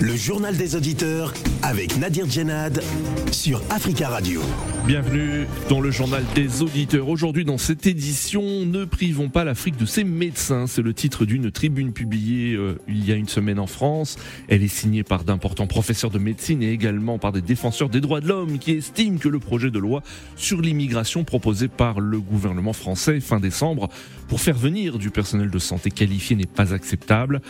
Le journal des auditeurs avec Nadir Djenad sur Africa Radio. Bienvenue dans le journal des auditeurs. Aujourd'hui dans cette édition, ne privons pas l'Afrique de ses médecins. C'est le titre d'une tribune publiée euh, il y a une semaine en France. Elle est signée par d'importants professeurs de médecine et également par des défenseurs des droits de l'homme qui estiment que le projet de loi sur l'immigration proposé par le gouvernement français fin décembre pour faire venir du personnel de santé qualifié n'est pas acceptable.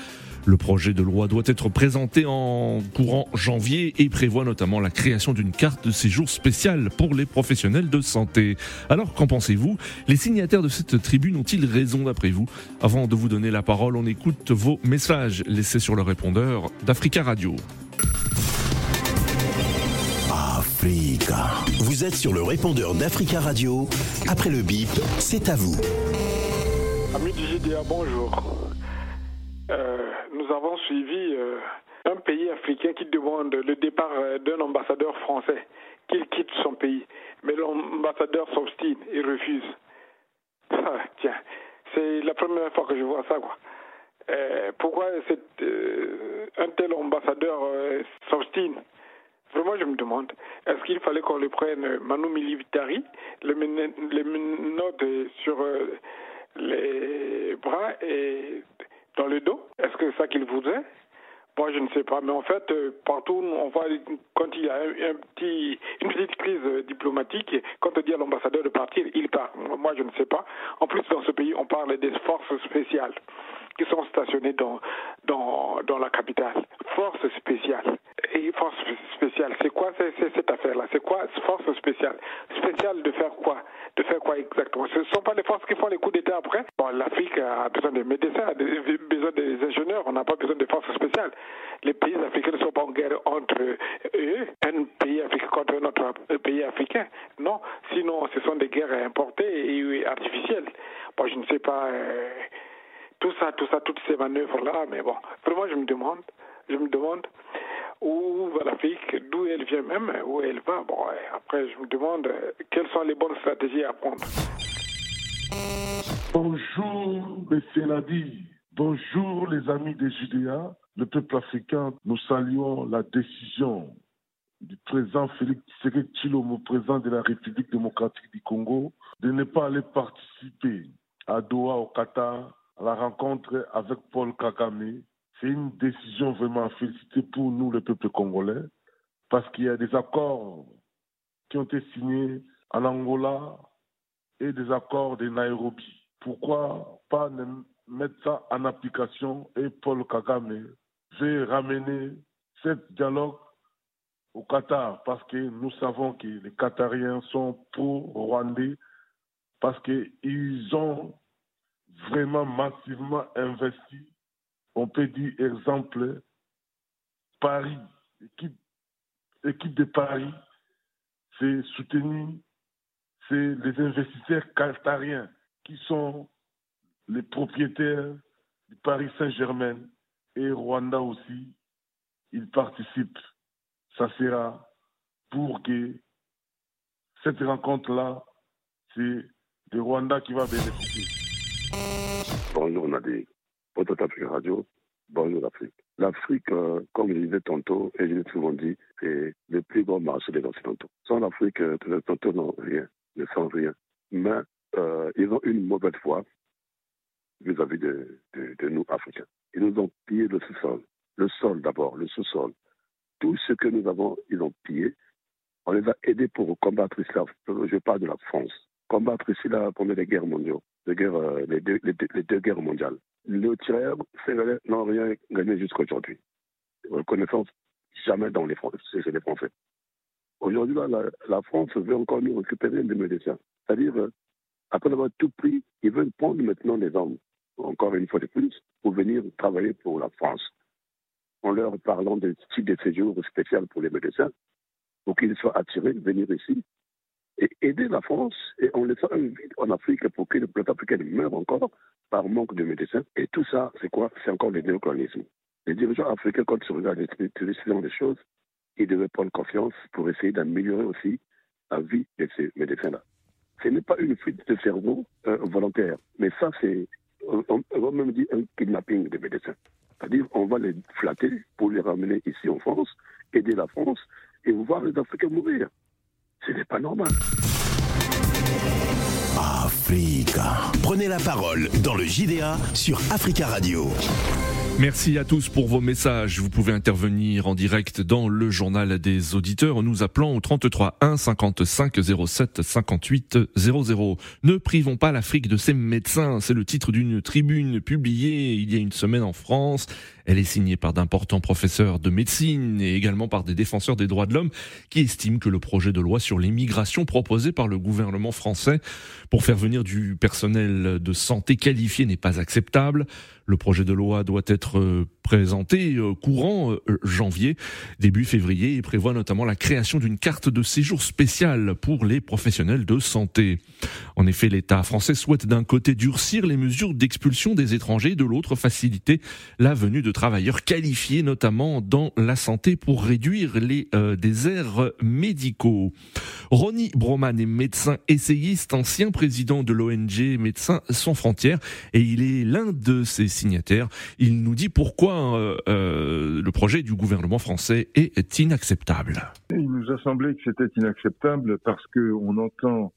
Le projet de loi doit être présenté en courant janvier et prévoit notamment la création d'une carte de séjour spéciale pour les professionnels de santé. Alors qu'en pensez-vous? Les signataires de cette tribune ont-ils raison d'après vous? Avant de vous donner la parole, on écoute vos messages laissés sur le répondeur d'Africa Radio. Africa. Vous êtes sur le répondeur d'Africa Radio. Après le bip, c'est à vous. Amis du GDA, bonjour. Euh, nous avons suivi euh, un pays africain qui demande le départ euh, d'un ambassadeur français, qu'il quitte son pays. Mais l'ambassadeur s'obstine et refuse. Ah, tiens, c'est la première fois que je vois ça, quoi. pourquoi un tel ambassadeur s'obstine? Vraiment, je me demande, est-ce qu'il fallait qu'on le prenne Manu Militari, le, le menotte sur les bras et dans le dos Est-ce que c'est ça qu'il voudrait? Moi, je ne sais pas, mais en fait, euh, partout, on voit quand il y a une petite crise diplomatique, quand on dit à l'ambassadeur de partir, il part. Moi, je ne sais pas. En plus, dans ce pays, on parle des forces spéciales qui sont stationnées dans, dans, dans la capitale. Forces spéciales. Et force spéciale, c'est quoi cette affaire-là? C'est quoi force spéciale Spéciale de faire quoi? De faire quoi exactement? Ce ne sont pas les forces qui font les coups d'État après? L'Afrique a besoin de médecins, a besoin des ingénieurs, on n'a pas besoin de forces spéciales. Les pays africains ne sont pas en guerre entre eux, un pays africain contre un autre pays africain. Non, sinon ce sont des guerres importées et artificielles. Bon, je ne sais pas euh, tout ça, tout ça, toutes ces manœuvres-là, mais bon, vraiment je me demande, je me demande où va l'Afrique, d'où elle vient même, où elle va. Bon, après, je me demande euh, quelles sont les bonnes stratégies à prendre. Bonjour, M. Nadi. Bonjour, les amis des Judéas. Le peuple africain, nous saluons la décision du président Félix Tshisekedi président de la République démocratique du Congo, de ne pas aller participer à Doha, au Qatar, à la rencontre avec Paul Kagame, c'est une décision vraiment à féliciter pour nous, le peuple congolais, parce qu'il y a des accords qui ont été signés en Angola et des accords de Nairobi. Pourquoi pas mettre ça en application et Paul Kagame veut ramener ce dialogue au Qatar parce que nous savons que les Qatariens sont pro-rwandais parce qu'ils ont vraiment massivement investi. On peut dire, exemple, Paris, l'équipe, équipe de Paris, c'est soutenu, c'est les investisseurs qatariens qui sont les propriétaires du Paris Saint-Germain et Rwanda aussi, ils participent. Ça sera pour que cette rencontre-là, c'est de Rwanda qui va bénéficier. Bonjour Nadir, votre Afrique Radio, bonjour l'Afrique. L'Afrique, euh, comme je disais tantôt, et je l'ai souvent dit, c'est le plus grand marché des Occidentaux. Sans l'Afrique, euh, les Occidentaux n'ont rien, ne sont rien. Mais euh, ils ont une mauvaise foi vis-à-vis de, nous, Africains. Ils nous ont pillé le sous-sol. Le sol d'abord, le sous-sol. Tout ce que nous avons, ils ont pillé. On les a aidés pour combattre cela. Je parle de la France. Combattre ici là pendant les guerres mondiales euh, les, deux, les, guerres mondiales. Le tireur sénégalais n'ont rien gagné jusqu'à aujourd'hui. Reconnaissance jamais dans les Français, chez les Français. Aujourd'hui, la, la, France veut encore nous récupérer des médecins. C'est-à-dire, euh, après avoir tout pris, ils veulent prendre maintenant des hommes, encore une fois de plus, pour venir travailler pour la France. En leur parlant de type de séjour spécial pour les médecins, pour qu'ils soient attirés de venir ici et aider la France et on laisse un vide en Afrique pour que le peuple africain meure encore par manque de médecins. Et tout ça, c'est quoi? C'est encore le néocolonialisme. Les dirigeants africains, quand ils regardent les des choses, ils devaient prendre confiance pour essayer d'améliorer aussi la vie de ces médecins-là. Ce n'est pas une fuite de cerveau euh, volontaire, mais ça, c'est, on, va même dire un kidnapping des médecins. C'est-à-dire, on va les flatter pour les ramener ici en France, aider la France et voir les Africains mourir. Ce n'est pas normal. Africa. Prenez la parole dans le JDA sur Africa Radio. Merci à tous pour vos messages. Vous pouvez intervenir en direct dans le journal des auditeurs en nous appelant au 33 1 55 07 58 00. Ne privons pas l'Afrique de ses médecins. C'est le titre d'une tribune publiée il y a une semaine en France. Elle est signée par d'importants professeurs de médecine et également par des défenseurs des droits de l'homme qui estiment que le projet de loi sur l'immigration proposé par le gouvernement français pour faire venir du personnel de santé qualifié n'est pas acceptable. Le projet de loi doit être euh, présenté euh, courant euh, janvier, début février, et prévoit notamment la création d'une carte de séjour spéciale pour les professionnels de santé. En effet, l'État français souhaite d'un côté durcir les mesures d'expulsion des étrangers, de l'autre faciliter la venue de travailleurs qualifiés, notamment dans la santé, pour réduire les déserts médicaux. Ronnie Broman est médecin essayiste, ancien président de l'ONG Médecins sans frontières, et il est l'un de ses signataires. Il nous dit pourquoi euh, euh, le projet du gouvernement français est inacceptable. Il nous a semblé que c'était inacceptable parce qu'on entend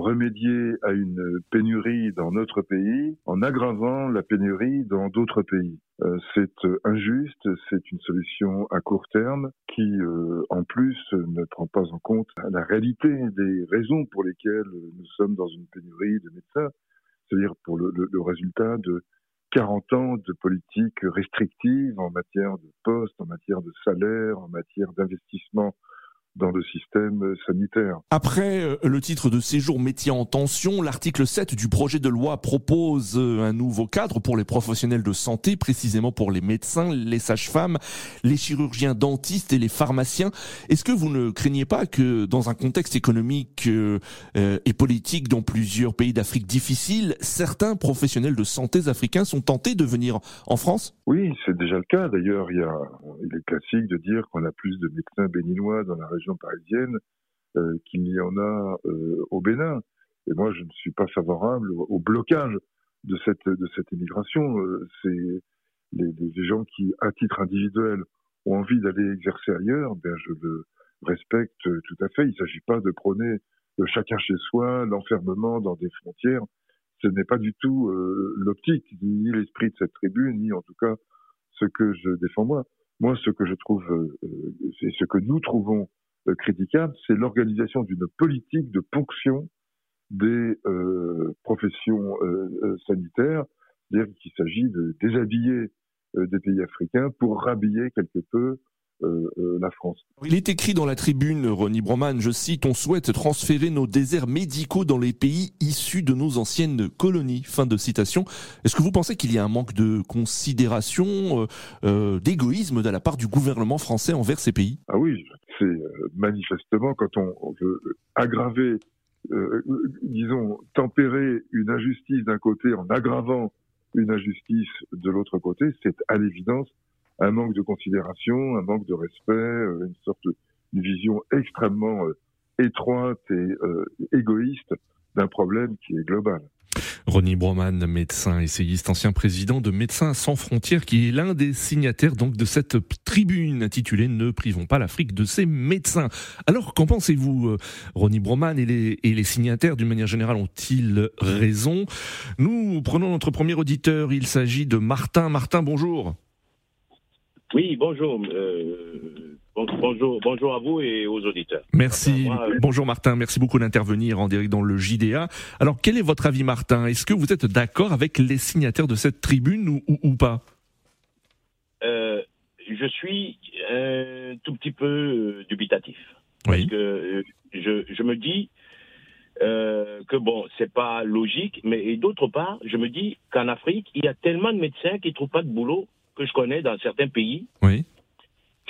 remédier à une pénurie dans notre pays en aggravant la pénurie dans d'autres pays. Euh, c'est injuste, c'est une solution à court terme qui, en plus, ne prend pas en compte la réalité des raisons pour lesquelles nous sommes dans une pénurie de médecins, c'est-à-dire pour le, résultat de 40 ans de politique restrictive en matière de poste, en matière de salaire, en matière d'investissement dans le système sanitaire. Après euh, le titre de séjour métier en tension, l'article 7 du projet de loi propose euh, un nouveau cadre pour les professionnels de santé, précisément pour les médecins, les sages-femmes, les chirurgiens dentistes et les pharmaciens. Est-ce que vous ne craignez pas que dans un contexte économique euh, et politique dans plusieurs pays d'Afrique difficile, certains professionnels de santé africains sont tentés de venir en France? Oui, c'est déjà le cas. D'ailleurs, il, y a, il est classique de dire qu'on a plus de médecins béninois dans la région parisienne euh, qu'il y en a euh, au Bénin. Et moi, je ne suis pas favorable au, blocage de cette de cette immigration. Euh, c'est les, gens qui, à titre individuel, ont envie d'aller exercer ailleurs. Ben, je le respecte tout à fait. Il ne s'agit pas de prôner chacun chez soi, l'enfermement dans des frontières. Ce n'est pas du tout l'optique ni l'esprit de cette tribune, ni en tout cas ce que je défends moi. Moi, ce que je trouve, c'est ce que nous trouvons euh, critiquable, c'est l'organisation d'une politique de ponction des euh, professions euh, sanitaires, c'est-à-dire qu'il s'agit de déshabiller des pays africains pour rhabiller quelque peu la France. Il est écrit dans la tribune, Ronnie Broman, je cite, on souhaite transférer nos déserts médicaux dans les pays issus de nos anciennes colonies. Fin de citation. Est-ce que vous pensez qu'il y a un manque de considération, d'égoïsme de la part du gouvernement français envers ces pays? Ah oui, c'est euh, manifestement quand on, veut aggraver, euh, disons, tempérer une injustice d'un côté en aggravant une injustice de l'autre côté, c'est à l'évidence un manque de considération, un manque de respect, euh, une sorte de vision extrêmement étroite et égoïste d'un problème qui est global. Ronnie Broman, médecin essayiste, ancien président de Médecins sans frontières, qui est l'un des signataires de cette tribune intitulée Ne privons pas l'Afrique de ses médecins. Alors, qu'en pensez-vous euh, Ronnie Broman et les signataires, d'une manière générale, ont-ils raison? Nous prenons notre premier auditeur, il s'agit de Martin. Martin, bonjour. Oui, bonjour. Euh, bonjour, bonjour à vous et aux auditeurs. Merci. Euh, bonjour Martin, merci beaucoup d'intervenir en direct dans le JDA. Alors, quel est votre avis, Martin? Est-ce que vous êtes d'accord avec les signataires de cette tribune ou, pas? Euh, Je suis un tout petit peu dubitatif. Parce que je, je, me dis que bon, c'est pas logique, mais d'autre part, je me dis qu'en Afrique, il y a tellement de médecins qui trouvent pas de boulot que je connais dans certains pays. Oui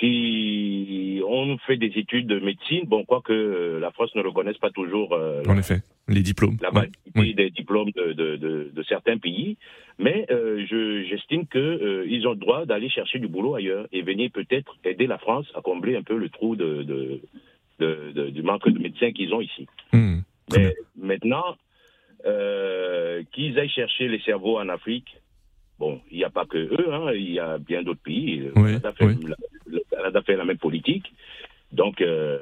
qui ont fait des études de médecine, bon, quoique euh, la France ne reconnaisse pas toujours. Euh, en effet, les diplômes. La validité des diplômes de, de, de, de, certains pays. Mais euh, j'estime qu'ils ils ont le droit d'aller chercher du boulot ailleurs et venir peut-être aider la France à combler un peu le trou de, du manque de médecins qu'ils ont ici. Mmh, Mais maintenant, qu'ils aillent chercher les cerveaux en Afrique, bon, il y a pas que eux, hein, il y a bien d'autres pays. Le, Canada fait, la, fait, la, même politique. Donc, euh,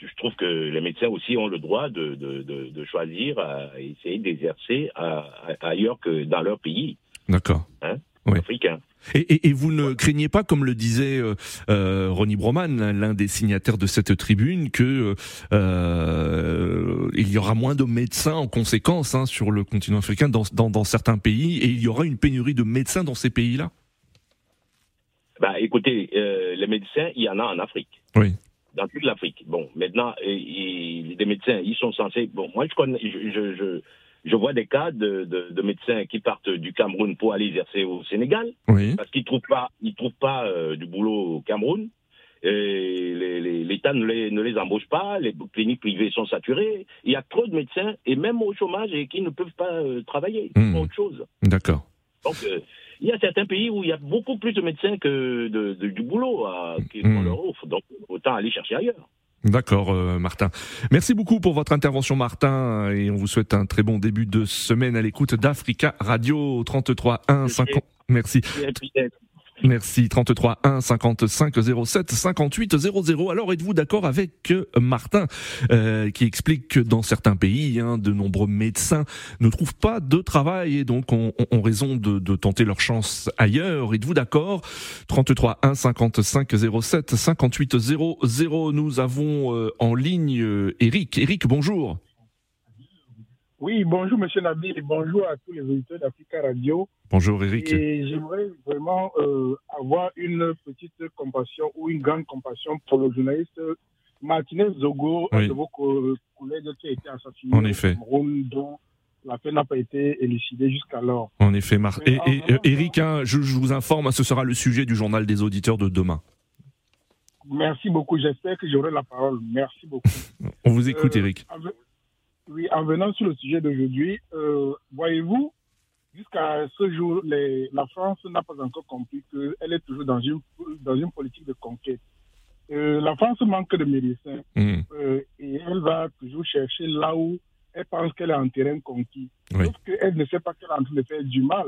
je trouve que les médecins aussi ont le droit de, de, de, choisir à essayer d'exercer ailleurs que dans leur pays. D'accord. Hein, Et, et, vous ne craignez pas, comme le disait euh, euh Ronnie Broman, l'un des signataires de cette tribune, que euh, il y aura moins de médecins en conséquence hein, sur le continent africain dans, dans, dans, certains pays, et il y aura une pénurie de médecins dans ces pays-là? Bah, écoutez, euh, les médecins, il y en a en Afrique. Oui dans toute l'Afrique. Bon, maintenant, les médecins, ils sont censés. Bon, moi, je, connais, je, je, je, vois des cas de, de, de, médecins qui partent du Cameroun pour aller exercer au Sénégal, oui. parce qu'ils trouvent pas, ils trouvent pas euh, du boulot au Cameroun. L'État ne les, ne les embauche pas, les cliniques privées sont saturées. Il y a trop de médecins, et même au chômage, et qui ne peuvent pas euh, travailler. Mmh. autre chose. D'accord. Donc, euh, il y a certains pays où il y a beaucoup plus de médecins que de, du boulot à, qui mmh. leur offre. Donc, autant aller chercher ailleurs. D'accord, euh, Martin. Merci beaucoup pour votre intervention, Martin, et on vous souhaite un très bon début de semaine à l'écoute d'Africa Radio 33 1 50. Merci. Merci 33 1 55 07 58 00. Alors êtes-vous d'accord avec euh, Martin euh, qui explique que dans certains pays, hein, de nombreux médecins ne trouvent pas de travail et donc ont, raison de, tenter leur chance ailleurs? Êtes-vous d'accord? 33 1 55 07 58 00. Nous avons euh, en ligne Eric. Eric, bonjour. Oui, bonjour Monsieur Nabil et bonjour à tous les auditeurs d'Africa Radio. Bonjour Eric. Et j'aimerais vraiment euh, avoir une petite compassion ou une grande compassion pour le journaliste Martinez Zogo, un de vos collègues qui a été assassiné en effet. Cameroun, dont la peine n'a pas été élucidée jusqu'alors. En effet, Mar et, et, Eric, hein, je, je, vous informe, ce sera le sujet du journal des auditeurs de demain. Merci beaucoup, j'espère que j'aurai la parole. Merci beaucoup. On vous écoute, euh, Eric. Oui, en venant sur le sujet d'aujourd'hui, euh, voyez-vous, jusqu'à ce jour, les, la France n'a pas encore compris qu'elle est toujours dans une, dans une politique de conquête. Euh, la France manque de médecins mmh. euh, et elle va toujours chercher là où elle pense qu'elle est en terrain conquis. Oui. Sauf qu'elle ne sait pas qu'elle est en train de faire du mal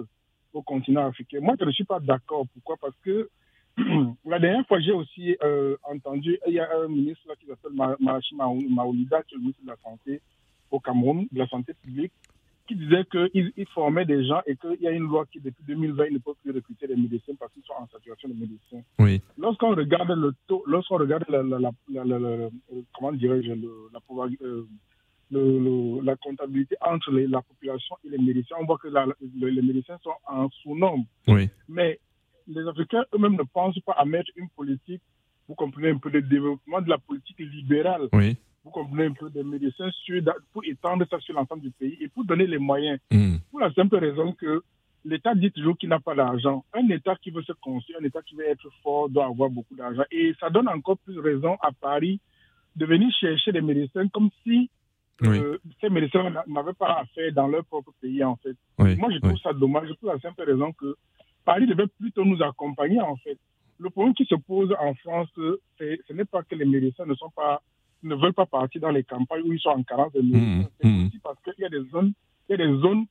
au continent africain. Moi, je ne suis pas d'accord. Pourquoi? Parce que la dernière fois, j'ai aussi euh, entendu, il y a un ministre là, qui s'appelle Marachi Maoulida, qui est le ministre de la Santé, au Cameroun, de la santé publique, qui disait qu'il il formait des gens et qu'il y a une loi qui, depuis 2020, il ne peut plus recruter des médecins parce qu'ils sont en saturation de médecins. Oui. Lorsqu'on regarde le taux, lorsqu'on regarde la, la, la, la comment dirais-je, la, euh, le, le, la comptabilité entre les, la population et les médecins, on voit que les médecins sont en sous-nombre. Oui. Mais les Africains eux-mêmes ne pensent pas à mettre une politique, vous comprenez un peu, de développement de la politique libérale. Oui vous comprenez un peu des médecins sur, pour étendre ça sur l'ensemble du pays et pour donner les moyens. Mmh. Pour la simple raison que l'État dit toujours qu'il n'a pas d'argent. Un État qui veut se construire, un État qui veut être fort, doit avoir beaucoup d'argent. Et ça donne encore plus raison à Paris de venir chercher des médecins comme si oui. euh, ces médecins n'avaient pas affaire dans leur propre pays, en fait. Oui. Moi, je trouve oui. ça dommage pour la simple raison que Paris devait plutôt nous accompagner, en fait. Le problème qui se pose en France, ce n'est pas que les médecins ne sont pas ne veulent pas partir dans les campagnes où ils sont en carence de médecins. C'est mmh. aussi parce qu'il y a des zones, il y a des zones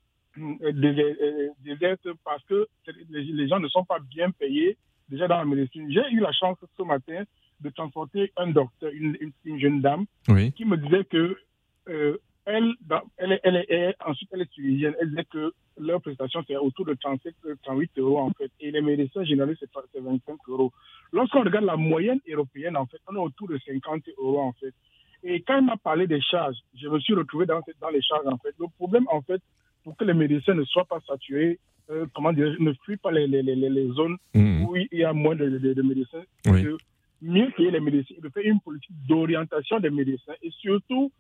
désertes parce que les gens ne sont pas bien payés déjà dans la médecine. J'ai eu la chance ce matin de transporter un docteur, une, une, une jeune dame, oui. qui me disait que euh, elle, elle, elle, elle, ensuite elle est tunisienne. Elle disait que leur prestation c'est autour de 37, 38 euros en fait, et les médecins généralistes c'est 25 euros. Lorsqu'on regarde la moyenne européenne en fait, on est autour de 50 euros en fait. Et quand on m'a parlé des charges, je me suis retrouvé dans, dans les charges en fait. Le problème en fait, pour que les médecins ne soient pas saturés, euh, comment dire, ne fuient pas les, les, les, les zones mmh. où il y a moins de, de, de médecins, oui. de mieux payer les médecins, de faire une politique d'orientation des médecins et surtout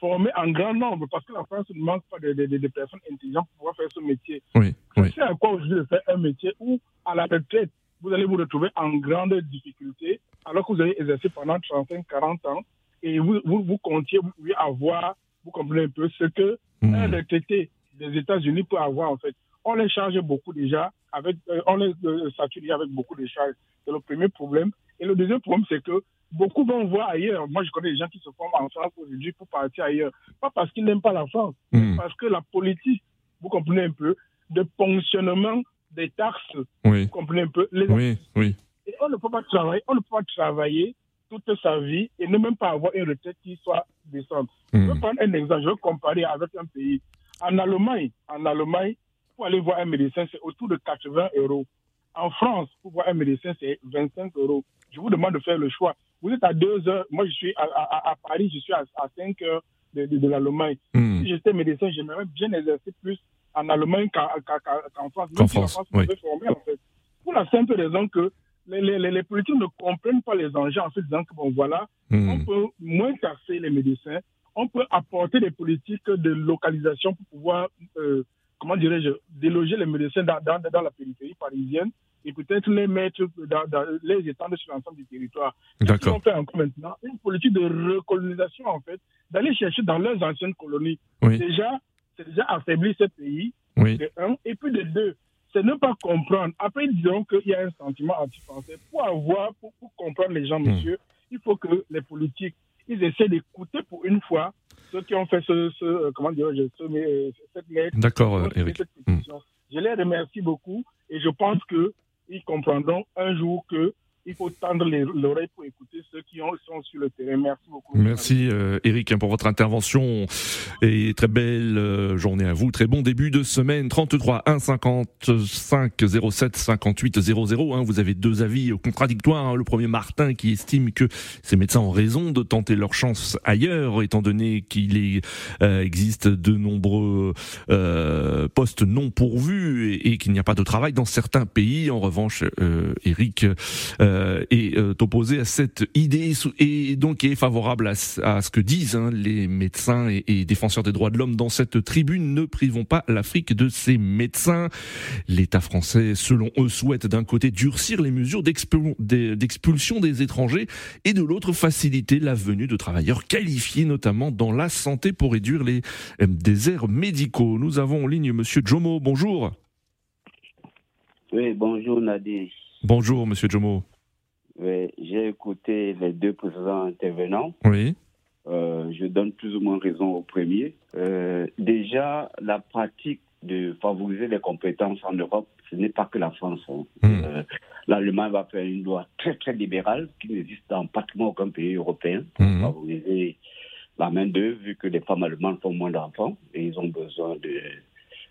former en grand nombre parce que la France ne manque pas de, de, de, personnes intelligentes pour pouvoir faire ce métier. Oui, oui. C'est à quoi aujourd'hui de faire un métier où, à la retraite, vous allez vous retrouver en grande difficulté alors que vous avez exercé pendant 35, 40 ans et vous, vous, vous comptiez vous pouvez avoir, vous comprenez un peu ce que mmh. un retraité des États-Unis peut avoir en fait. On les charge beaucoup déjà, avec, euh, on les euh, sature avec beaucoup de charges. C'est le premier problème. Et le deuxième problème, c'est que beaucoup vont voir ailleurs. Moi, je connais des gens qui se forment en France aujourd'hui pour partir ailleurs. Pas parce qu'ils n'aiment pas la France, mmh. parce que la politique, vous comprenez un peu, de ponctionnement des taxes. Vous comprenez un peu les Oui, oui. Et on ne peut pas travailler, on ne peut pas travailler toute sa vie et ne même pas avoir une retraite qui soit décente. Je vais hmm. prendre un exemple, je vais comparer avec un pays. En Allemagne, en Allemagne, pour aller voir un médecin, c'est autour de 80 euros. En France, pour voir un médecin, c'est 25 euros. Je vous demande de faire le choix. Vous êtes à 2 heures, moi je suis à, Paris, je suis à, 5 heures de, de, l'Allemagne. Hmm. Si j'étais médecin, j'aimerais bien exercer plus en Allemagne qu'en France. Même France, France oui. en fait. Pour la simple raison que les, les, les, politiques ne comprennent pas les enjeux en se disant que, bon, voilà, hmm. on peut moins taxer les médecins, on peut apporter des politiques de localisation pour pouvoir, euh, comment dirais-je, déloger les médecins dans, dans, dans, la périphérie parisienne et peut-être les mettre dans, dans les étendre sur l'ensemble du territoire. D'accord. On fait encore maintenant? Une politique de recolonisation, en fait, d'aller chercher dans leurs anciennes colonies. Déjà, c'est déjà affaibli ce pays, de un, et puis de deux, c'est ne pas comprendre. Après, disons qu'il y a un sentiment anti-français. Pour avoir, pour, comprendre les gens, hmm. monsieur, il faut que les politiques, ils essaient d'écouter pour une fois ceux qui ont fait ce, ce comment dire, ce, cette lettre. D'accord, Eric. Hmm. Je les remercie beaucoup et je pense qu'ils comprendront un jour que il faut tendre l'oreille pour écouter ceux qui sont sur le terrain. Merci beaucoup. Merci euh, Eric hein, pour votre intervention et très belle euh, journée à vous. Très bon début de semaine. 33 1 55 07 58 00. vous avez deux avis contradictoires. Hein. Le premier Martin qui estime que ces médecins ont raison de tenter leur chance ailleurs, étant donné qu'il euh, existe de nombreux euh, postes non pourvus et, qu'il n'y a pas de travail dans certains pays. En revanche, Eric euh, est euh, opposé à cette idée et donc est favorable à, ce que disent hein, les médecins et, défenseurs des droits de l'homme dans cette tribune. Ne privons pas l'Afrique de ses médecins. L'État français, selon eux, souhaite d'un côté durcir les mesures d'expulsion des étrangers et de l'autre faciliter la venue de travailleurs qualifiés, notamment dans la santé, pour réduire les euh, déserts médicaux. Nous avons en ligne Monsieur Jomo. Bonjour. Oui, bonjour Nadir. Bonjour Monsieur Jomo. Oui, j'ai écouté les deux précédents intervenants. Oui. Euh, je donne plus ou moins raison au premier. Euh, déjà, la pratique de favoriser les compétences en Europe, ce n'est pas que la France. Hein. Hmm. Euh, L'Allemagne va faire une loi très très libérale qui n'existe dans pratiquement aucun pays européen pour hmm. favoriser la main d'œuvre, vu que les femmes allemandes font moins d'enfants et ils ont besoin de,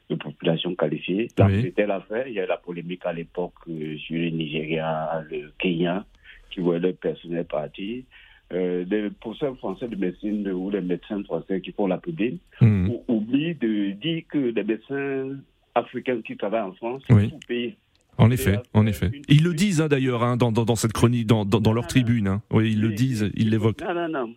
de population qualifiée. C'était l'affaire. Il y a la polémique à l'époque sur le Nigeria, le Kenya qui voient leur personnel partir. Euh, les professeurs français de médecine ou les médecins français qui font la publique hmm. oublient de dire que les médecins africains qui travaillent en France sont payés. En effet, en effet. Ils le disent hein, d'ailleurs hein, dans, dans, cette chronique, dans, dans, leur tribune. Hein. Oui, ils le disent, ils l'évoquent. Non, non, non.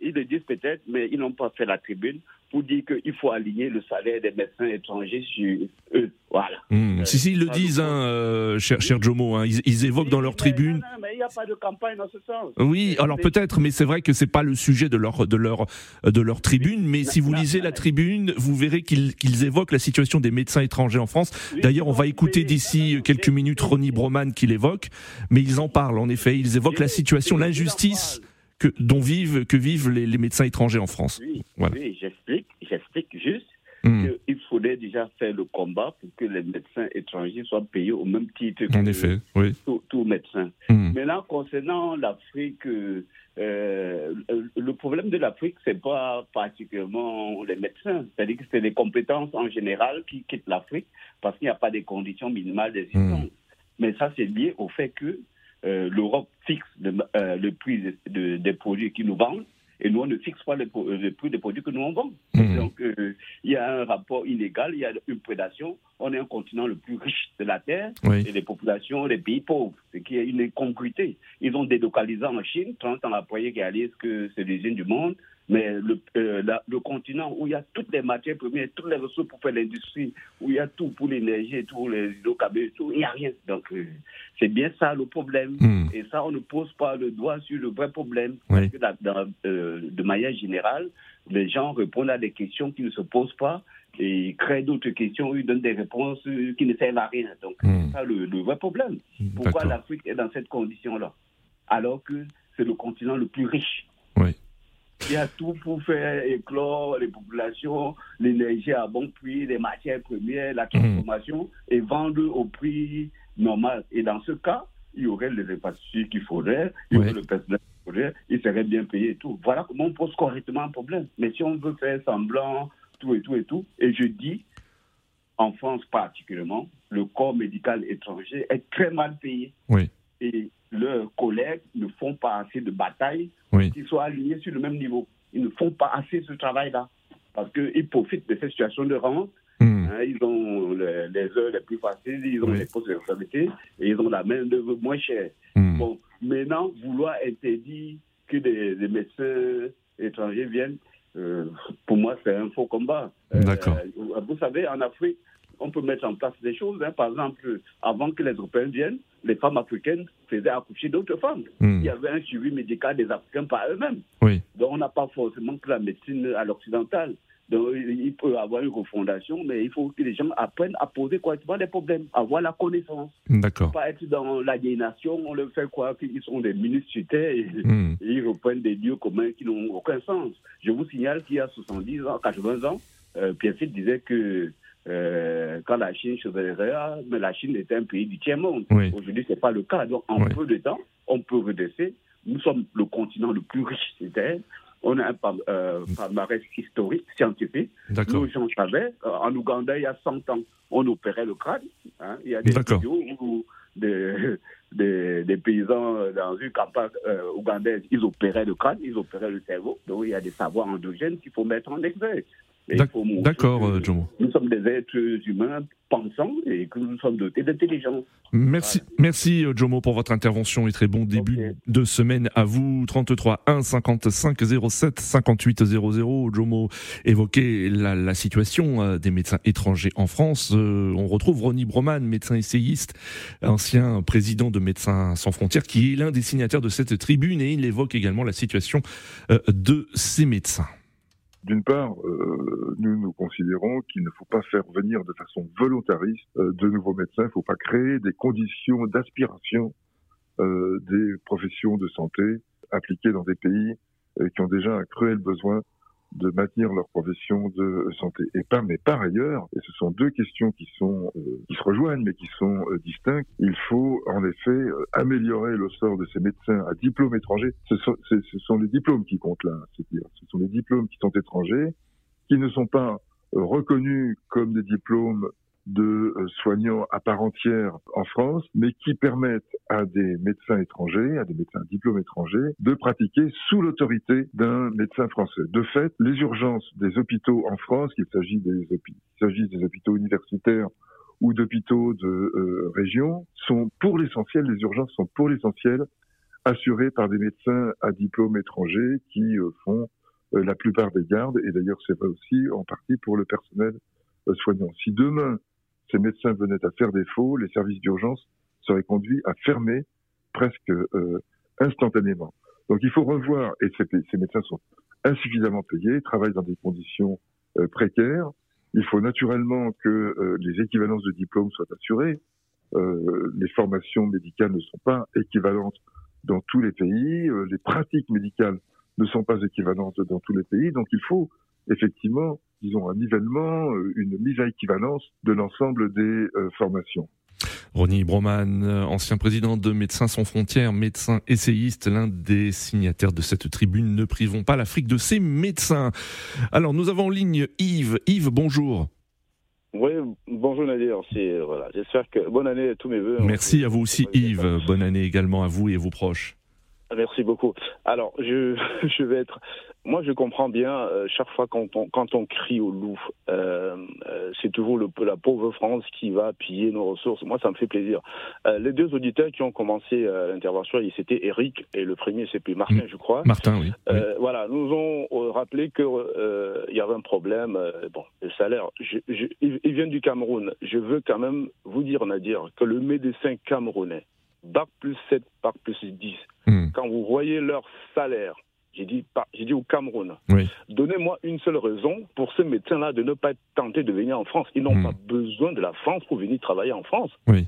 Ils le disent peut-être, mais ils n'ont pas fait la tribune pour dire qu'il faut aligner le salaire des médecins étrangers sur eux. Voilà. Hmm. Euh, si, si, ils le disent, hein, euh, cher, cher Jomo, hein, ils, évoquent dans leur tribune. Non, mais il n'y a pas de campagne dans ce sens. Oui, alors peut-être, mais c'est vrai que c'est pas le sujet de leur, de leur, de leur tribune. Mais si vous lisez la tribune, vous verrez qu'ils évoquent la situation des médecins étrangers en France. D'ailleurs, on va écouter d'ici quelques minutes Ronnie Broman qui l'évoque, mais ils en parlent en effet. Ils évoquent la situation, l'injustice que, dont vivent, que vivent les, médecins étrangers en France. Oui, oui j'explique, j'explique juste hmm. qu'il faudrait déjà faire le combat pour que les médecins étrangers soient payés au même titre que en effet, oui. tous médecins. Hmm. Maintenant, concernant l'Afrique, euh, le problème de l'Afrique, c'est pas particulièrement les médecins, c'est-à-dire que c'est les compétences en général qui quittent l'Afrique parce qu'il n'y a pas des conditions minimales d'existence. Hmm. Mais ça, c'est lié au fait que euh, l'Europe fixe le, euh, le prix des produits qu'ils nous vendent et nous, on ne fixe pas le, prix des produits que nous en vendons. Hmm. Donc, euh, il y a un rapport illégal, il y a une prédation. On est un continent le plus riche de la Terre et les populations, les pays pauvres. C'est qu'il y a une incongruité. Ils ont délocalisé en Chine, 30 ans après, ils réalisent que c'est l'usine du monde. Mais le, euh, le, continent où il y a toutes les matières premières, toutes les ressources pour faire l'industrie, où il y a tout pour l'énergie, tous les hydrocarbures, tout, il n'y a rien. Donc, euh, c'est bien ça le problème. Hmm. Et ça, on ne pose pas le doigt sur le vrai problème. Parce que euh, de manière générale, les gens répondent à des questions qui ne se posent pas et créent d'autres questions, ils donnent des réponses qui ne servent à rien. Donc, hmm. c'est ça le, le, vrai problème. Pourquoi l'Afrique est dans cette condition-là? Alors que c'est le continent le plus riche. Il y a tout pour faire éclore les populations, l'énergie à bon prix, les matières premières, la transformation et vendre au prix normal. Et dans ce cas, il y aurait les infrastructures qu'il faudrait, il y aurait le personnel qu'il faudrait, il serait bien payé et tout. Voilà comment on pose correctement un problème. Mais si on veut faire semblant, tout et tout et tout, et je dis, en France particulièrement, le corps médical étranger est très mal payé. Oui. Et leurs collègues ne font pas assez de bataille pour qu'ils soient alignés sur le même niveau. Ils ne font pas assez ce travail-là. Parce qu'ils profitent de cette situation de rente. Hmm. Hein, ils ont les, heures les plus faciles, ils ont les postes de responsabilité et ils ont la main-d'œuvre moins chère. Hmm. Bon, maintenant, vouloir interdire que des, médecins étrangers viennent, euh, pour moi, c'est un faux combat. D'accord. Euh, vous savez, en Afrique, on peut mettre en place des choses. Hein. Par exemple, avant que les Européens viennent, les femmes africaines faisaient accoucher d'autres femmes. Hmm. Il y avait un suivi médical des Africains par eux-mêmes. Donc on n'a pas forcément que la médecine à l'occidentale. Donc, il peut y avoir une refondation, mais il faut que les gens apprennent à poser correctement les problèmes, avoir la connaissance. D'accord. Pas être dans l'aliénation, on leur fait croire qu'ils sont des ministres et, et, ils reprennent des lieux communs qui n'ont aucun sens. Je vous signale qu'il y a 70 ans, 80 ans, euh, Pierre disait que euh, quand la Chine faisait mais la Chine était un pays du tiers-monde. Aujourd'hui, ce n'est pas le cas. Donc, en peu de temps, on peut redresser. Nous sommes le continent le plus riche de terre. On a un euh, palmarès historique, scientifique. Nous, j'en savais. Euh, en Ouganda, il y a 100 ans, on opérait le crâne. Hein. Il y a des vidéos où des, des, paysans dans une campagne euh, ougandaise, ils opéraient le crâne, ils opéraient le cerveau. Donc, il y a des savoirs endogènes qu'il faut mettre en exergue. D'accord, euh, Jomo. Nous sommes des êtres humains pensants et que nous sommes dotés d'intelligence. Merci, merci euh, Jomo pour votre intervention et très bon début de semaine à vous. 33 1 55 07 58 00. Jomo évoquait la, situation euh, des médecins étrangers en France. on retrouve Ronnie Broman, médecin essayiste, ancien président de Médecins sans frontières, qui est l'un des signataires de cette tribune et il évoque également la situation de ces médecins. D'une part, euh, nous nous considérons qu'il ne faut pas faire venir de façon volontariste euh, de nouveaux médecins. Il ne faut pas créer des conditions d'aspiration euh, des professions de santé appliquées dans des pays qui ont déjà un cruel besoin de maintenir leur profession de santé. Et pas, mais par ailleurs, et ce sont deux questions qui sont euh, qui se rejoignent mais qui sont euh, distinctes. Il faut en effet euh, améliorer le sort de ces médecins à diplôme étranger. Ce sont, ce sont les diplômes qui comptent là, c'est-à-dire ce sont les diplômes qui sont étrangers, qui ne sont pas reconnus comme des diplômes de euh, soignants à part entière en France, mais qui permettent à des médecins étrangers, à des médecins diplômes étrangers, de pratiquer sous l'autorité d'un médecin français. De fait, les urgences des hôpitaux en France, qu'il s'agisse des, hôpitaux universitaires ou d'hôpitaux de euh, région, sont pour l'essentiel, les urgences sont pour l'essentiel assurées par des médecins à diplôme étranger qui euh, font la plupart des gardes, et d'ailleurs c'est vrai aussi en partie pour le personnel soignant. Si demain ces médecins venaient à faire défaut, les services d'urgence seraient conduits à fermer presque euh, instantanément. Donc il faut revoir, et ces, médecins sont insuffisamment payés, travaillent dans des conditions euh, précaires. Il faut naturellement que euh, les équivalences de diplômes soient assurées. les formations médicales ne sont pas équivalentes dans tous les pays. les pratiques médicales ne sont pas équivalentes dans tous les pays. Donc il faut effectivement disons, un nivellement, euh, une mise à équivalence de l'ensemble des euh, formations. Ronnie Broman, euh, ancien président de Médecins sans frontières, médecin essayiste, l'un des signataires de cette tribune. Ne privons pas l'Afrique de ses médecins. Alors, nous avons en ligne Yves. Yves, bonjour. Oui, bonjour Nadir. Voilà, J'espère que bonne année à tous mes voeux. Merci à vous aussi Yves. Bonne année également à vous et à vos proches. Merci beaucoup. Alors, je, je vais être moi, je comprends bien, euh, chaque fois quand on, quand on crie au loup, euh, euh, c'est toujours le, la pauvre France qui va piller nos ressources. Moi, ça me fait plaisir. les deux auditeurs qui ont commencé l'intervention, c'était Eric et le premier, c'est puis Martin, je crois. Martin, oui. Voilà, nous ont rappelé qu'il y avait un problème. bon, le salaire. Je, je, ils viennent du Cameroun. Je veux quand même vous dire, Nadir, que le médecin camerounais, Bac plus 7, Bac plus 10, hmm. quand vous voyez leur salaire, j'ai dit, j'ai dit au Cameroun, donnez-moi une seule raison pour ces médecins-là de ne pas être tentés de venir en France. Ils n'ont hmm. pas besoin de la France pour venir travailler en France. Oui.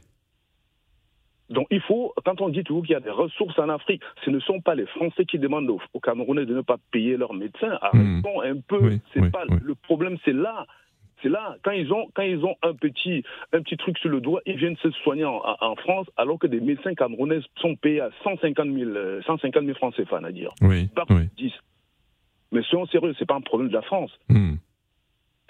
Donc il faut, quand on dit toujours qu'il y a des ressources en Afrique, ce ne sont pas les Français qui demandent aux, Camerounais de ne pas payer leurs médecins. Arrêtons un peu. c'est pas le problème, c'est là. C'est là, quand ils ont, quand ils ont un petit, un petit truc sur le doigt, ils viennent se soigner en, France, alors que des médecins camerounais sont payés à 150 000, 150 000 francs CFA, à dire. Oui. Par 10. Mais soyons sérieux, c'est pas un problème de la France. Hmm.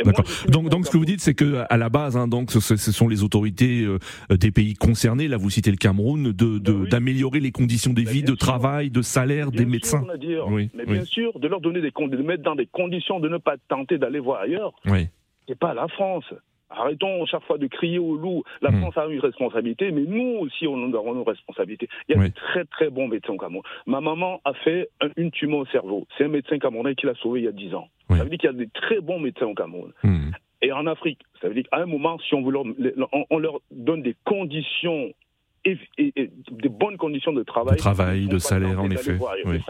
D'accord. Donc, donc, ce que vous dites, c'est que à la base, hein, donc, ce, sont les autorités euh, des pays concernés. Là, vous citez le Cameroun, de ben d'améliorer les conditions de vie, de travail, de salaire des médecins. oui, mais bien sûr, de leur donner des de mettre dans des conditions de ne pas tenter d'aller voir ailleurs. Oui. C'est pas la France. Arrêtons chaque fois de crier au loup. La hmm. France a une responsabilité, mais nous aussi, on avons nos responsabilités. Il y a de très très bons médecins au Cameroun. Ma maman a fait une tumeur au cerveau. C'est un médecin camerounais qui l'a sauvé il y a 10 ans. Ça veut dire qu'il y a des très bons médecins au Cameroun. Hmm. Et en Afrique, ça veut dire qu'à un moment, si on, leur, on, leur donne des conditions, et, des bonnes conditions de travail. De travail, de salaire, en effet. Oui,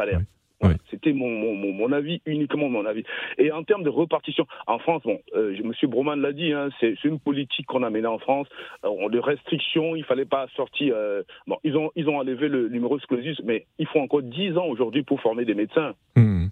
c'était mon, mon, mon, avis, uniquement mon avis. Et en termes de repartition, en France, bon, euh, M. Broman l'a dit, hein, c'est une politique qu'on a menée en France, euh, de restrictions, il fallait pas sortir. Euh, bon, ils ont, ils ont enlevé le numéro clausus, mais il faut encore 10 ans aujourd'hui pour former des médecins. Hmm.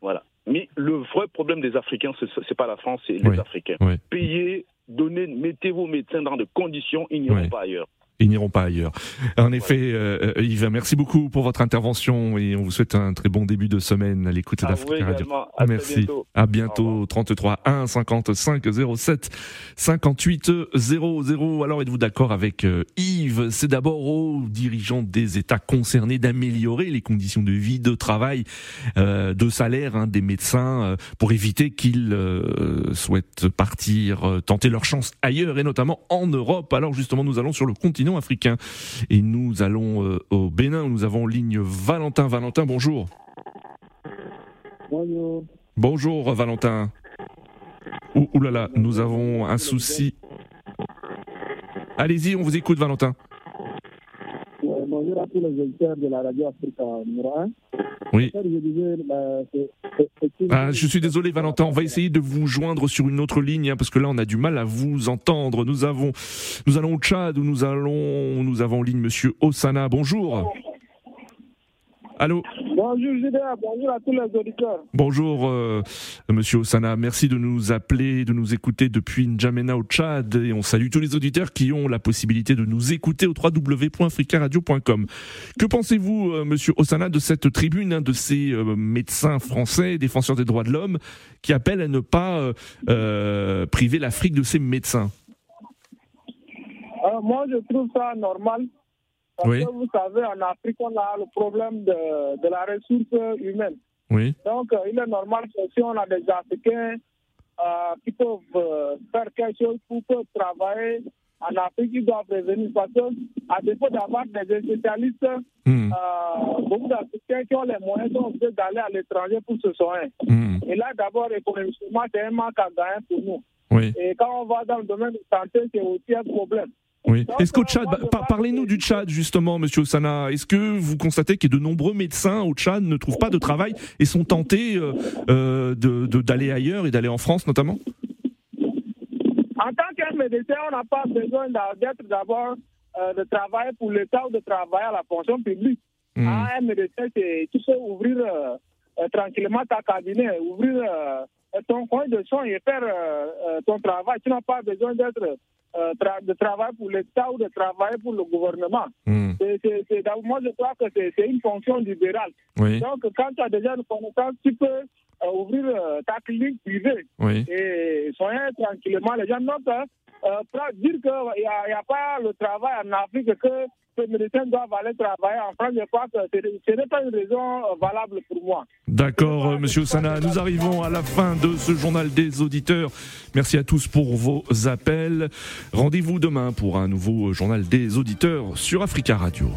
Voilà. Mais le vrai problème des Africains, ce n'est pas la France, c'est les Africains. Payez, donnez, mettez vos médecins dans des conditions, ils n'iront pas ailleurs ils n'iront pas ailleurs. En effet, euh, euh, Yves, merci beaucoup pour votre intervention et on vous souhaite un très bon début de semaine à l'écoute d'Afrique Radio. À merci. À bientôt. 33 1 55 07 58 00. Alors êtes-vous d'accord avec euh, Yves? C'est d'abord aux dirigeants des États concernés d'améliorer les conditions de vie, de travail, de salaire hein, des médecins pour éviter qu'ils souhaitent partir, tenter leur chance ailleurs et notamment en Europe. Alors justement, nous allons sur le continent africain. Et nous allons euh, au Bénin où nous avons en ligne Valentin. Valentin, bonjour. Bonjour. Bonjour Valentin. Ouh, là là, nous avons un souci. Allez-y, on vous écoute Valentin. Bonjour à tous les auditeurs de la radio Africa numéro 1. Oui. Ah, je suis désolé, Valentin. On va essayer de vous joindre sur une autre ligne hein, parce que là, on a du mal à vous entendre. Nous avons, nous allons au Tchad où nous allons, nous avons en ligne Monsieur Osana. Bonjour. Allô Bonjour Julia, bonjour à tous les auditeurs. Bonjour euh, Monsieur Osana, merci de nous appeler, de nous écouter depuis N'Djamena au Tchad et on salue tous les auditeurs qui ont la possibilité de nous écouter au www.africaradio.com. Que pensez-vous euh, Monsieur Osana de cette tribune hein, de ces euh, médecins français, défenseurs des droits de l'homme, qui appellent à ne pas priver l'Afrique de ses médecins? Moi je trouve ça normal parce que vous savez, en Afrique, on a le problème de, de la ressource humaine. Oui. Donc, euh, il est normal que si on a des Africains euh, qui peuvent euh, faire quelque chose pour travailler en Afrique, ils doivent revenir. Parce qu'à défaut d'avoir des spécialistes, hmm. beaucoup d'Africains qui ont les moyens sont obligés d'aller à l'étranger pour se soigner. Hmm. Et là, d'abord, économiquement, c'est un manque à gagner pour nous. Oui. Et quand on va dans le domaine de santé, c'est aussi un problème. Oui. Est-ce qu'au Tchad, parlez-nous du Tchad justement, Monsieur Osana. Est-ce que vous constatez que de nombreux médecins au Tchad ne trouvent pas de travail et sont tentés euh, euh d'aller ailleurs et d'aller en France notamment? En tant qu'un médecin, on n'a pas besoin d'être d'abord euh, de travailler pour l'État ou de travailler à la fonction publique. Ah, un médecin, tu peux ouvrir euh, tranquillement ta cabinet, ouvrir ton coin de soins et faire ton travail. Tu n'as pas besoin d'être euh, de travail pour l'État ou de travail pour le gouvernement. Hmm. moi, je crois que c'est une fonction libérale. Donc, quand tu as déjà une connaissance, tu peux euh, ouvrir euh, ta clinique privée et soigner tranquillement les gens. Donc, dire qu'il n'y a, a, pas le travail en Afrique, que doivent aller travailler je crois que ce n'est pas une raison valable pour moi. D'accord, Monsieur Sana. Nous arrivons à la fin de ce journal des auditeurs. Merci à tous pour vos appels. Rendez-vous demain pour un nouveau journal des auditeurs sur Africa Radio.